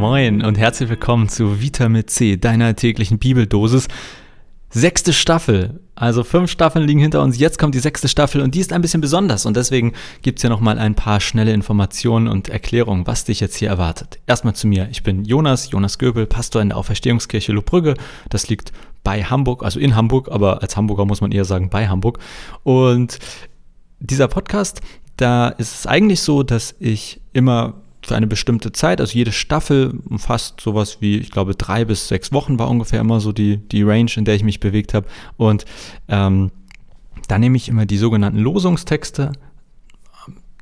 Moin und herzlich willkommen zu Vitamin C, deiner täglichen Bibeldosis. Sechste Staffel. Also fünf Staffeln liegen hinter uns. Jetzt kommt die sechste Staffel und die ist ein bisschen besonders. Und deswegen gibt es hier nochmal ein paar schnelle Informationen und Erklärungen, was dich jetzt hier erwartet. Erstmal zu mir. Ich bin Jonas, Jonas Göbel, Pastor in der Auferstehungskirche Lubbrügge. Das liegt bei Hamburg, also in Hamburg, aber als Hamburger muss man eher sagen bei Hamburg. Und dieser Podcast, da ist es eigentlich so, dass ich immer für eine bestimmte Zeit, also jede Staffel umfasst sowas wie, ich glaube, drei bis sechs Wochen war ungefähr immer so die, die Range, in der ich mich bewegt habe. Und ähm, da nehme ich immer die sogenannten Losungstexte.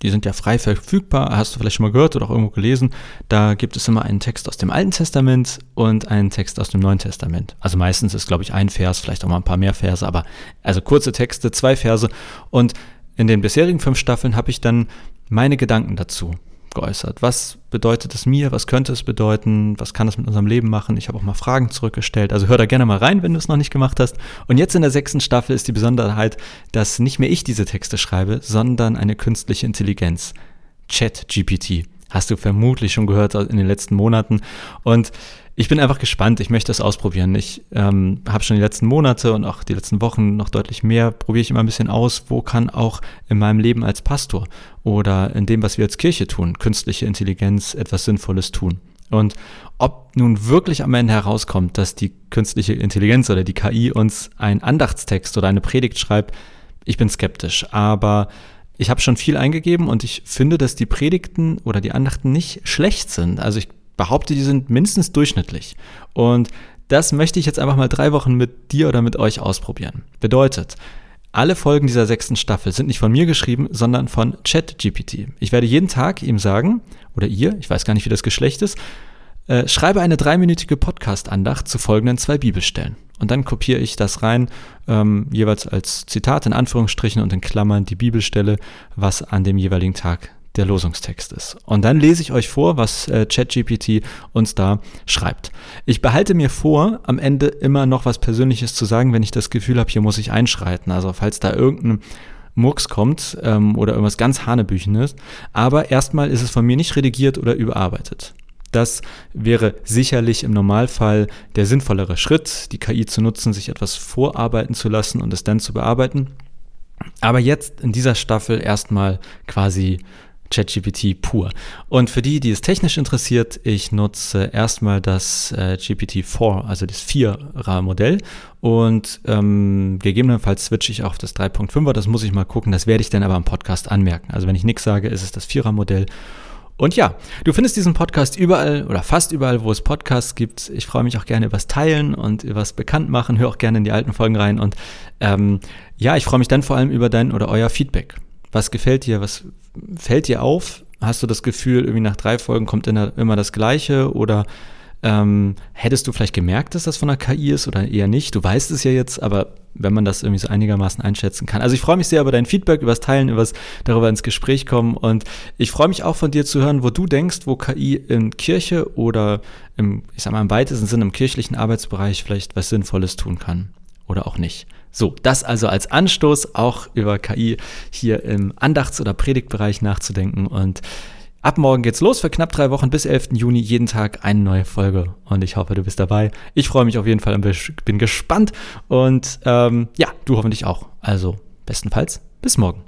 Die sind ja frei verfügbar, hast du vielleicht schon mal gehört oder auch irgendwo gelesen. Da gibt es immer einen Text aus dem Alten Testament und einen Text aus dem Neuen Testament. Also meistens ist, glaube ich, ein Vers, vielleicht auch mal ein paar mehr Verse, aber also kurze Texte, zwei Verse. Und in den bisherigen fünf Staffeln habe ich dann meine Gedanken dazu geäußert. Was bedeutet es mir? Was könnte es bedeuten? Was kann es mit unserem Leben machen? Ich habe auch mal Fragen zurückgestellt. Also hör da gerne mal rein, wenn du es noch nicht gemacht hast. Und jetzt in der sechsten Staffel ist die Besonderheit, dass nicht mehr ich diese Texte schreibe, sondern eine künstliche Intelligenz. Chat-GPT. Hast du vermutlich schon gehört in den letzten Monaten. Und ich bin einfach gespannt. Ich möchte es ausprobieren. Ich ähm, habe schon die letzten Monate und auch die letzten Wochen noch deutlich mehr, probiere ich immer ein bisschen aus, wo kann auch in meinem Leben als Pastor oder in dem, was wir als Kirche tun, künstliche Intelligenz etwas Sinnvolles tun. Und ob nun wirklich am Ende herauskommt, dass die künstliche Intelligenz oder die KI uns einen Andachtstext oder eine Predigt schreibt, ich bin skeptisch. Aber ich habe schon viel eingegeben und ich finde, dass die Predigten oder die Andachten nicht schlecht sind. Also ich behaupte, die sind mindestens durchschnittlich. Und das möchte ich jetzt einfach mal drei Wochen mit dir oder mit euch ausprobieren. Bedeutet, alle Folgen dieser sechsten Staffel sind nicht von mir geschrieben, sondern von ChatGPT. Ich werde jeden Tag ihm sagen, oder ihr, ich weiß gar nicht, wie das Geschlecht ist, äh, schreibe eine dreiminütige Podcast-Andacht zu folgenden zwei Bibelstellen. Und dann kopiere ich das rein, ähm, jeweils als Zitat in Anführungsstrichen und in Klammern die Bibelstelle, was an dem jeweiligen Tag der Losungstext ist. Und dann lese ich euch vor, was äh, ChatGPT uns da schreibt. Ich behalte mir vor, am Ende immer noch was Persönliches zu sagen, wenn ich das Gefühl habe, hier muss ich einschreiten. Also falls da irgendein Murks kommt ähm, oder irgendwas ganz Hanebüchenes. Aber erstmal ist es von mir nicht redigiert oder überarbeitet. Das wäre sicherlich im Normalfall der sinnvollere Schritt, die KI zu nutzen, sich etwas vorarbeiten zu lassen und es dann zu bearbeiten. Aber jetzt in dieser Staffel erstmal quasi ChatGPT pur. Und für die, die es technisch interessiert, ich nutze erstmal das äh, GPT-4, also das 4er-Modell. Und ähm, gegebenenfalls switche ich auf das 3.5er. Das muss ich mal gucken. Das werde ich dann aber im Podcast anmerken. Also wenn ich nichts sage, ist es das 4er-Modell. Und ja, du findest diesen Podcast überall oder fast überall, wo es Podcasts gibt. Ich freue mich auch gerne übers Teilen und übers Bekanntmachen. Hör auch gerne in die alten Folgen rein. Und ähm, ja, ich freue mich dann vor allem über dein oder euer Feedback. Was gefällt dir? Was fällt dir auf? Hast du das Gefühl, irgendwie nach drei Folgen kommt immer das Gleiche? Oder ähm, hättest du vielleicht gemerkt, dass das von der KI ist oder eher nicht? Du weißt es ja jetzt, aber wenn man das irgendwie so einigermaßen einschätzen kann. Also ich freue mich sehr über dein Feedback, über das Teilen, über das darüber ins Gespräch kommen und ich freue mich auch von dir zu hören, wo du denkst, wo KI in Kirche oder im, ich sag mal im weitesten Sinne im kirchlichen Arbeitsbereich vielleicht was Sinnvolles tun kann oder auch nicht. So, das also als Anstoß, auch über KI hier im Andachts- oder Predigtbereich nachzudenken. Und ab morgen geht's los für knapp drei Wochen bis 11. Juni, jeden Tag eine neue Folge. Und ich hoffe, du bist dabei. Ich freue mich auf jeden Fall und bin gespannt. Und ähm, ja, du hoffentlich auch. Also bestenfalls bis morgen.